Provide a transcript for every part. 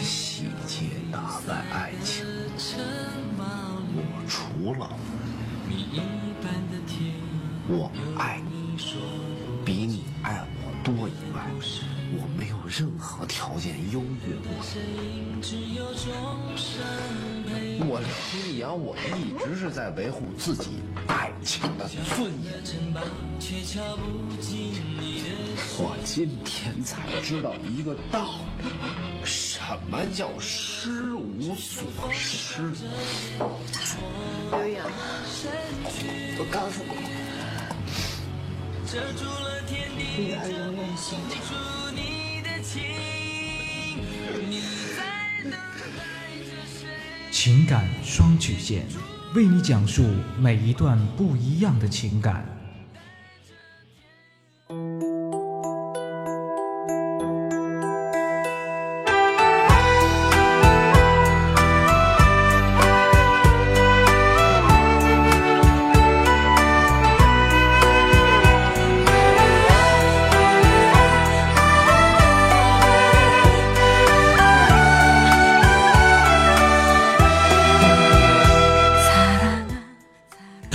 细节打败爱情，我除了我爱你比你爱我多以外，我没有任何条件优越过你。我刘洋，我一直是在维护自己爱情的尊严。我今天才知道一个道理，什么叫失无所失。我告诉你，女儿永远心疼。情感双曲线，为你讲述每一段不一样的情感。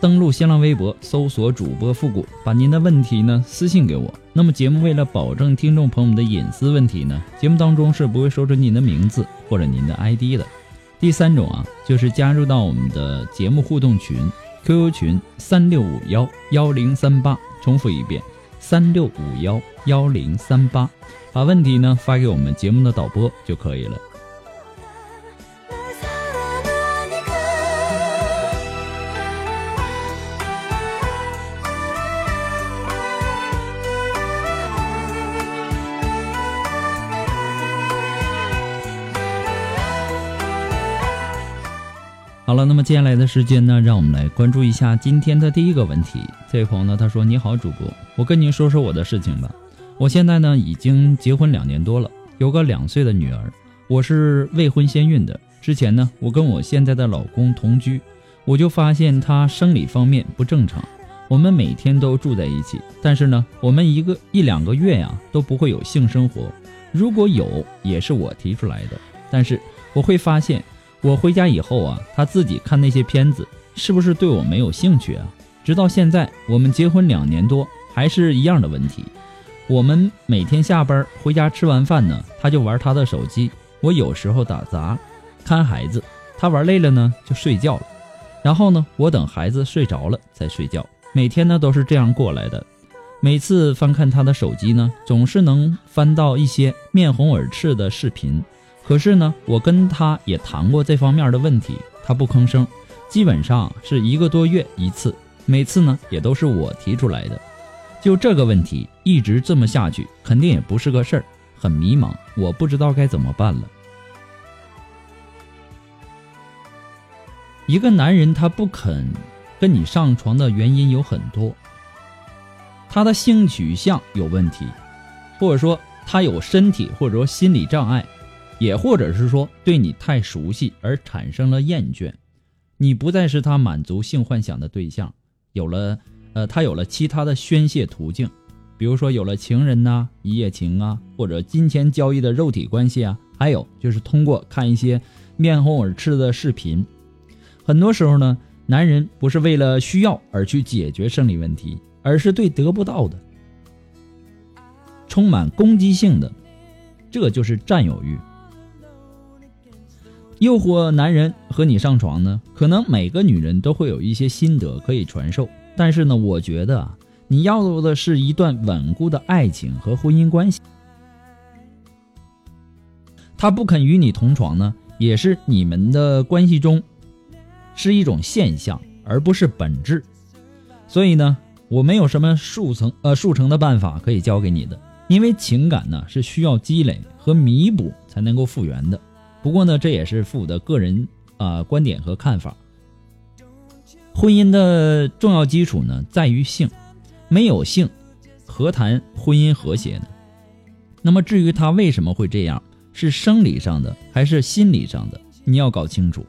登录新浪微博，搜索主播复古，把您的问题呢私信给我。那么节目为了保证听众朋友们的隐私问题呢，节目当中是不会说出您的名字或者您的 ID 的。第三种啊，就是加入到我们的节目互动群，QQ 群三六五幺幺零三八，重复一遍三六五幺幺零三八，把问题呢发给我们节目的导播就可以了。好了，那么接下来的时间呢，让我们来关注一下今天的第一个问题。这位朋友呢，他说：“你好，主播，我跟您说说我的事情吧。我现在呢已经结婚两年多了，有个两岁的女儿。我是未婚先孕的。之前呢，我跟我现在的老公同居，我就发现他生理方面不正常。我们每天都住在一起，但是呢，我们一个一两个月呀都不会有性生活。如果有，也是我提出来的。但是我会发现。”我回家以后啊，他自己看那些片子，是不是对我没有兴趣啊？直到现在，我们结婚两年多，还是一样的问题。我们每天下班回家吃完饭呢，他就玩他的手机，我有时候打杂看孩子，他玩累了呢就睡觉了。然后呢，我等孩子睡着了再睡觉。每天呢都是这样过来的。每次翻看他的手机呢，总是能翻到一些面红耳赤的视频。可是呢，我跟他也谈过这方面的问题，他不吭声，基本上是一个多月一次，每次呢也都是我提出来的。就这个问题一直这么下去，肯定也不是个事儿，很迷茫，我不知道该怎么办了。一个男人他不肯跟你上床的原因有很多，他的性取向有问题，或者说他有身体或者说心理障碍。也或者是说对你太熟悉而产生了厌倦，你不再是他满足性幻想的对象，有了，呃，他有了其他的宣泄途径。比如说有了情人呐、一夜情啊，或者金钱交易的肉体关系啊，还有就是通过看一些面红耳赤的视频。很多时候呢，男人不是为了需要而去解决生理问题，而是对得不到的充满攻击性的，这就是占有欲。诱惑男人和你上床呢，可能每个女人都会有一些心得可以传授，但是呢，我觉得啊。你要的是一段稳固的爱情和婚姻关系。他不肯与你同床呢，也是你们的关系中是一种现象，而不是本质。所以呢，我没有什么速成呃速成的办法可以教给你的，因为情感呢是需要积累和弥补才能够复原的。不过呢，这也是父母的个人啊观点和看法。婚姻的重要基础呢在于性。没有性，何谈婚姻和谐呢？那么至于他为什么会这样，是生理上的还是心理上的？你要搞清楚。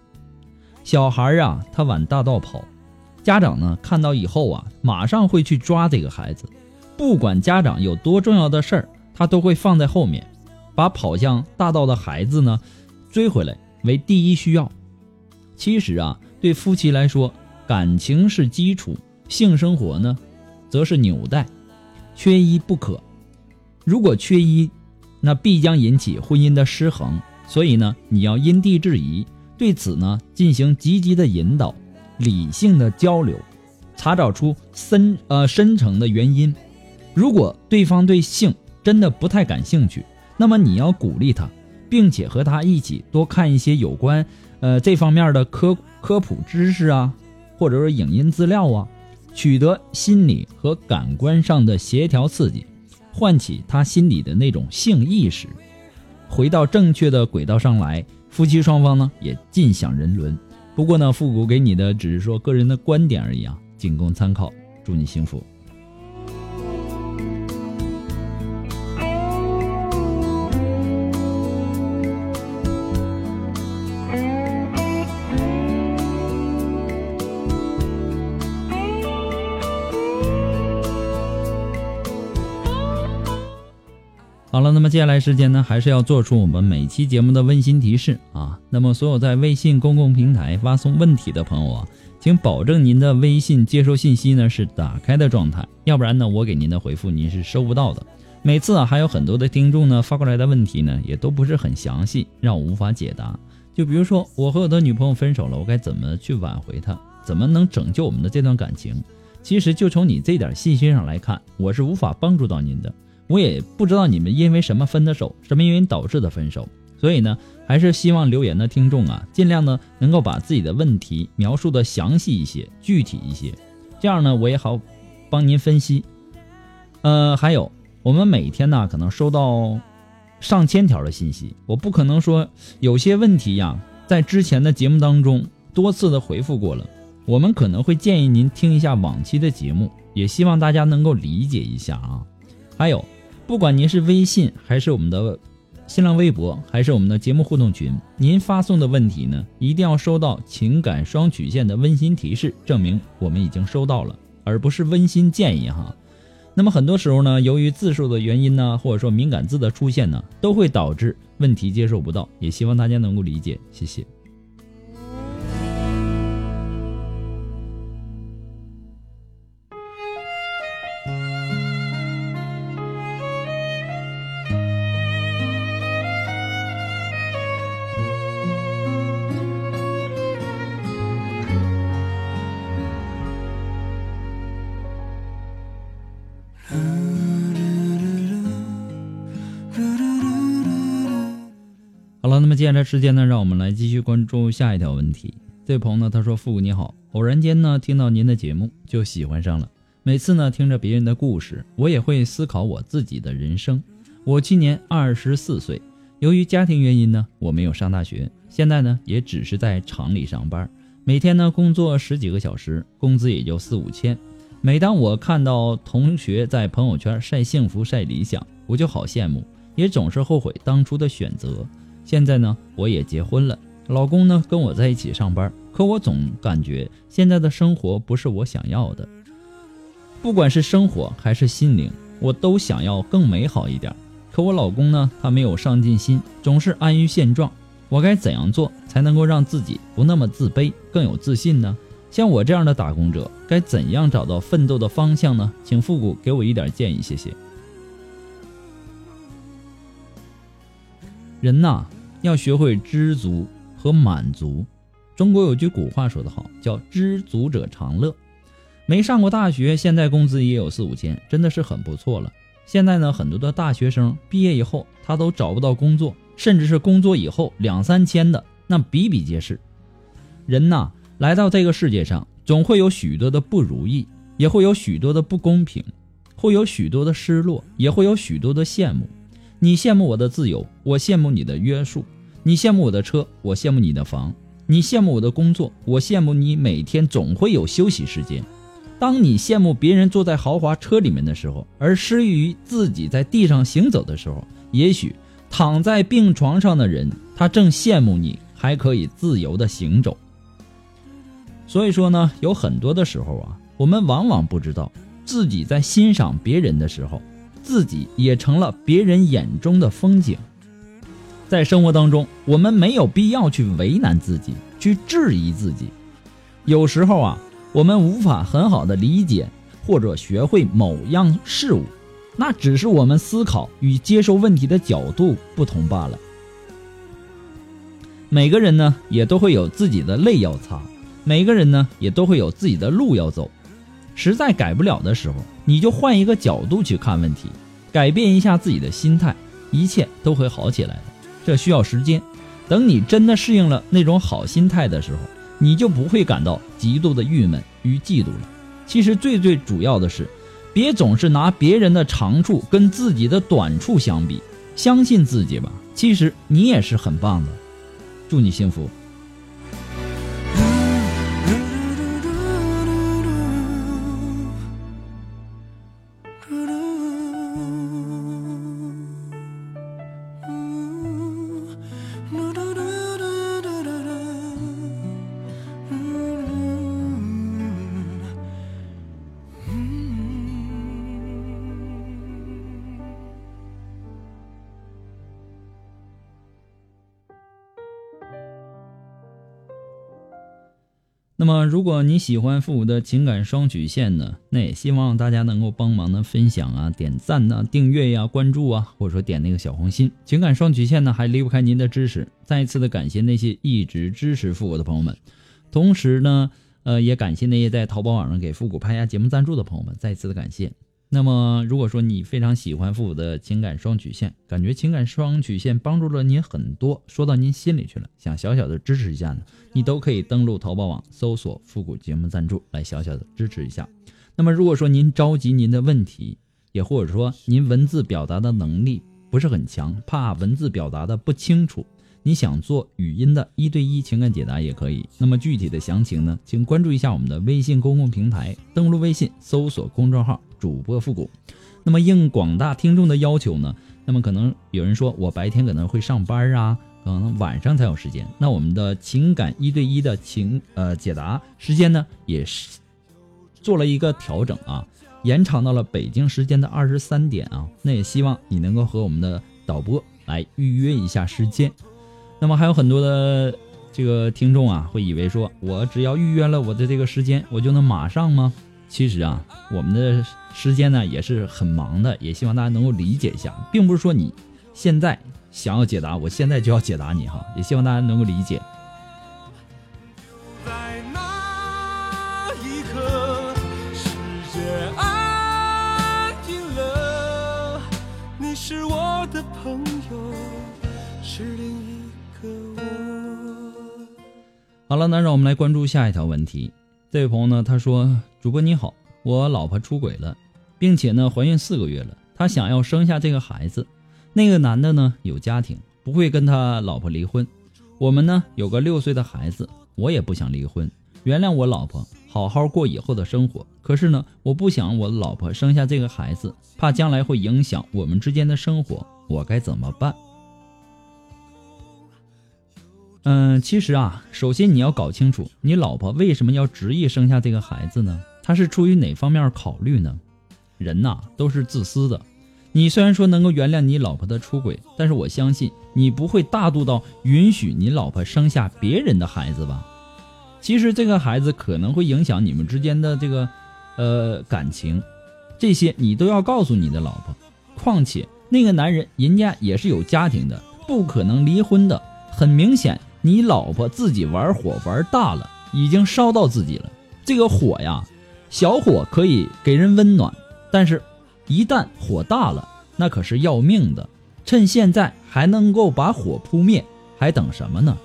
小孩啊，他往大道跑，家长呢看到以后啊，马上会去抓这个孩子，不管家长有多重要的事儿，他都会放在后面，把跑向大道的孩子呢追回来为第一需要。其实啊，对夫妻来说，感情是基础，性生活呢？则是纽带，缺一不可。如果缺一，那必将引起婚姻的失衡。所以呢，你要因地制宜，对此呢进行积极的引导，理性的交流，查找出深呃深层的原因。如果对方对性真的不太感兴趣，那么你要鼓励他，并且和他一起多看一些有关呃这方面的科科普知识啊，或者说影音资料啊。取得心理和感官上的协调刺激，唤起他心里的那种性意识，回到正确的轨道上来，夫妻双方呢也尽享人伦。不过呢，复古给你的只是说个人的观点而已啊，仅供参考。祝你幸福。好了，那么接下来时间呢，还是要做出我们每期节目的温馨提示啊。那么所有在微信公共平台发送问题的朋友啊，请保证您的微信接收信息呢是打开的状态，要不然呢，我给您的回复您是收不到的。每次啊，还有很多的听众呢发过来的问题呢，也都不是很详细，让我无法解答。就比如说，我和我的女朋友分手了，我该怎么去挽回她？怎么能拯救我们的这段感情？其实就从你这点信息上来看，我是无法帮助到您的。我也不知道你们因为什么分的手，什么原因导致的分手，所以呢，还是希望留言的听众啊，尽量呢能够把自己的问题描述的详细一些、具体一些，这样呢我也好帮您分析。呃，还有我们每天呢可能收到上千条的信息，我不可能说有些问题呀，在之前的节目当中多次的回复过了，我们可能会建议您听一下往期的节目，也希望大家能够理解一下啊，还有。不管您是微信还是我们的新浪微博，还是我们的节目互动群，您发送的问题呢，一定要收到情感双曲线的温馨提示，证明我们已经收到了，而不是温馨建议哈。那么很多时候呢，由于字数的原因呢，或者说敏感字的出现呢，都会导致问题接受不到，也希望大家能够理解，谢谢。接下来时间呢，让我们来继续关注下一条问题。这位朋友呢，他说：“父母你好，偶然间呢听到您的节目就喜欢上了。每次呢听着别人的故事，我也会思考我自己的人生。我今年二十四岁，由于家庭原因呢，我没有上大学，现在呢也只是在厂里上班，每天呢工作十几个小时，工资也就四五千。每当我看到同学在朋友圈晒幸福、晒理想，我就好羡慕，也总是后悔当初的选择。”现在呢，我也结婚了，老公呢跟我在一起上班，可我总感觉现在的生活不是我想要的。不管是生活还是心灵，我都想要更美好一点。可我老公呢，他没有上进心，总是安于现状。我该怎样做才能够让自己不那么自卑，更有自信呢？像我这样的打工者，该怎样找到奋斗的方向呢？请复古给我一点建议，谢谢。人呐，要学会知足和满足。中国有句古话说得好，叫“知足者常乐”。没上过大学，现在工资也有四五千，真的是很不错了。现在呢，很多的大学生毕业以后，他都找不到工作，甚至是工作以后两三千的，那比比皆是。人呐，来到这个世界上，总会有许多的不如意，也会有许多的不公平，会有许多的失落，也会有许多的羡慕。你羡慕我的自由，我羡慕你的约束；你羡慕我的车，我羡慕你的房；你羡慕我的工作，我羡慕你每天总会有休息时间。当你羡慕别人坐在豪华车里面的时候，而失于自己在地上行走的时候，也许躺在病床上的人，他正羡慕你还可以自由的行走。所以说呢，有很多的时候啊，我们往往不知道自己在欣赏别人的时候，自己也成了别人眼中的风景。在生活当中，我们没有必要去为难自己，去质疑自己。有时候啊。我们无法很好的理解或者学会某样事物，那只是我们思考与接受问题的角度不同罢了。每个人呢，也都会有自己的泪要擦；每个人呢，也都会有自己的路要走。实在改不了的时候，你就换一个角度去看问题，改变一下自己的心态，一切都会好起来的。这需要时间，等你真的适应了那种好心态的时候。你就不会感到极度的郁闷与嫉妒了。其实最最主要的是，别总是拿别人的长处跟自己的短处相比，相信自己吧。其实你也是很棒的。祝你幸福。么，如果你喜欢复古的情感双曲线呢，那也希望大家能够帮忙呢分享啊、点赞呐、订阅呀、关注啊，或者说点那个小红心。情感双曲线呢，还离不开您的支持。再一次的感谢那些一直支持复古的朋友们，同时呢，呃，也感谢那些在淘宝网上给复古拍下节目赞助的朋友们，再一次的感谢。那么，如果说你非常喜欢复古的情感双曲线，感觉情感双曲线帮助了您很多，说到您心里去了，想小小的支持一下呢，你都可以登录淘宝网搜索“复古节目赞助”来小小的支持一下。那么，如果说您着急您的问题，也或者说您文字表达的能力不是很强，怕文字表达的不清楚。你想做语音的一对一情感解答也可以。那么具体的详情呢，请关注一下我们的微信公共平台，登录微信搜索公众号“主播复古”。那么应广大听众的要求呢，那么可能有人说我白天可能会上班啊，可能晚上才有时间。那我们的情感一对一的情呃解答时间呢，也是做了一个调整啊，延长到了北京时间的二十三点啊。那也希望你能够和我们的导播来预约一下时间。那么还有很多的这个听众啊，会以为说我只要预约了我的这个时间，我就能马上吗？其实啊，我们的时间呢也是很忙的，也希望大家能够理解一下，并不是说你现在想要解答，我现在就要解答你哈，也希望大家能够理解。是我的朋友，是另一好了，那让我们来关注下一条问题。这位朋友呢，他说：“主播你好，我老婆出轨了，并且呢怀孕四个月了，他想要生下这个孩子。那个男的呢有家庭，不会跟他老婆离婚。我们呢有个六岁的孩子，我也不想离婚，原谅我老婆，好好过以后的生活。可是呢，我不想我老婆生下这个孩子，怕将来会影响我们之间的生活，我该怎么办？”嗯，其实啊，首先你要搞清楚，你老婆为什么要执意生下这个孩子呢？她是出于哪方面考虑呢？人呐都是自私的。你虽然说能够原谅你老婆的出轨，但是我相信你不会大度到允许你老婆生下别人的孩子吧？其实这个孩子可能会影响你们之间的这个呃感情，这些你都要告诉你的老婆。况且那个男人人家也是有家庭的，不可能离婚的。很明显，你老婆自己玩火玩大了，已经烧到自己了。这个火呀，小火可以给人温暖，但是，一旦火大了，那可是要命的。趁现在还能够把火扑灭，还等什么呢？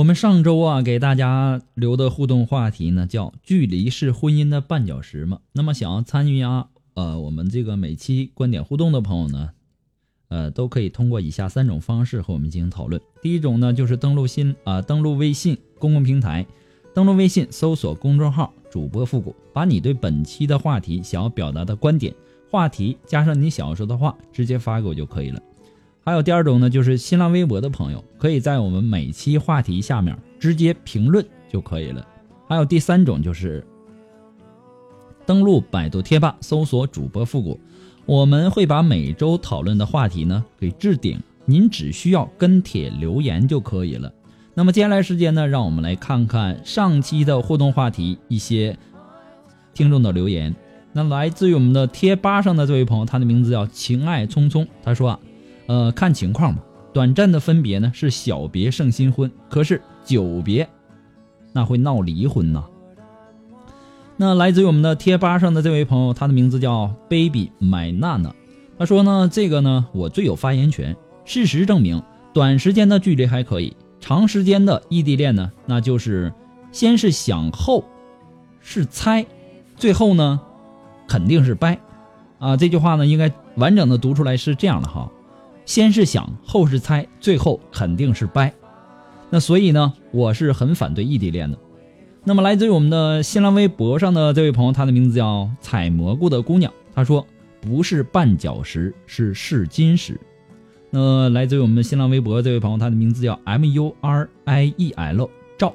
我们上周啊给大家留的互动话题呢，叫“距离是婚姻的绊脚石”嘛。那么想要参与啊，呃，我们这个每期观点互动的朋友呢，呃，都可以通过以下三种方式和我们进行讨论。第一种呢，就是登录新啊，登录微信公共平台，登录微信搜索公众号“主播复古”，把你对本期的话题想要表达的观点。话题加上你想要说的话，直接发给我就可以了。还有第二种呢，就是新浪微博的朋友，可以在我们每期话题下面直接评论就可以了。还有第三种就是登录百度贴吧，搜索主播复古，我们会把每周讨论的话题呢给置顶，您只需要跟帖留言就可以了。那么接下来时间呢，让我们来看看上期的互动话题一些听众的留言。那来自于我们的贴吧上的这位朋友，他的名字叫情爱匆匆。他说啊，呃，看情况吧，短暂的分别呢是小别胜新婚，可是久别，那会闹离婚呐。那来自于我们的贴吧上的这位朋友，他的名字叫 baby 买娜娜。他说呢，这个呢我最有发言权。事实证明，短时间的距离还可以，长时间的异地恋呢，那就是先是想后是猜，最后呢。肯定是掰，啊，这句话呢应该完整的读出来是这样的哈，先是想，后是猜，最后肯定是掰。那所以呢，我是很反对异地恋的。那么来自于我们的新浪微博上的这位朋友，他的名字叫采蘑菇的姑娘，他说不是绊脚石，是试金石。那来自于我们的新浪微博这位朋友，他的名字叫 M U R I E L 赵，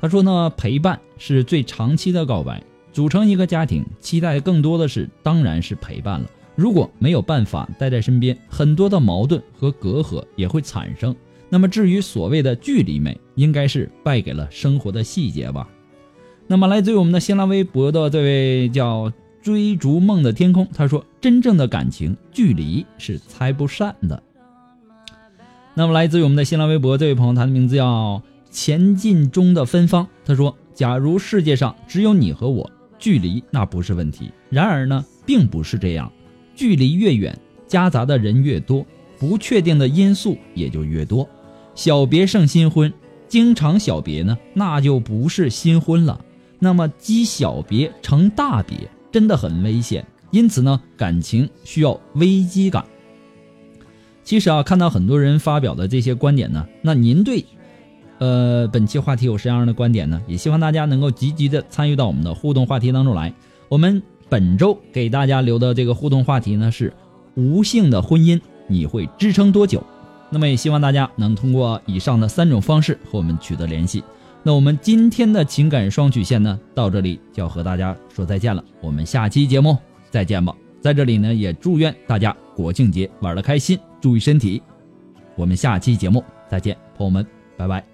他说呢，陪伴是最长期的告白。组成一个家庭，期待更多的是，当然是陪伴了。如果没有办法待在身边，很多的矛盾和隔阂也会产生。那么，至于所谓的距离美，应该是败给了生活的细节吧。那么，来自于我们的新浪微博的这位叫追逐梦的天空，他说：“真正的感情，距离是拆不散的。”那么，来自于我们的新浪微博这位朋友，他的名字叫前进中的芬芳，他说：“假如世界上只有你和我。”距离那不是问题，然而呢，并不是这样。距离越远，夹杂的人越多，不确定的因素也就越多。小别胜新婚，经常小别呢，那就不是新婚了。那么积小别成大别，真的很危险。因此呢，感情需要危机感。其实啊，看到很多人发表的这些观点呢，那您对？呃，本期话题有什么样的观点呢？也希望大家能够积极的参与到我们的互动话题当中来。我们本周给大家留的这个互动话题呢是：无性的婚姻你会支撑多久？那么也希望大家能通过以上的三种方式和我们取得联系。那我们今天的情感双曲线呢，到这里就要和大家说再见了。我们下期节目再见吧。在这里呢，也祝愿大家国庆节玩的开心，注意身体。我们下期节目再见，朋友们，拜拜。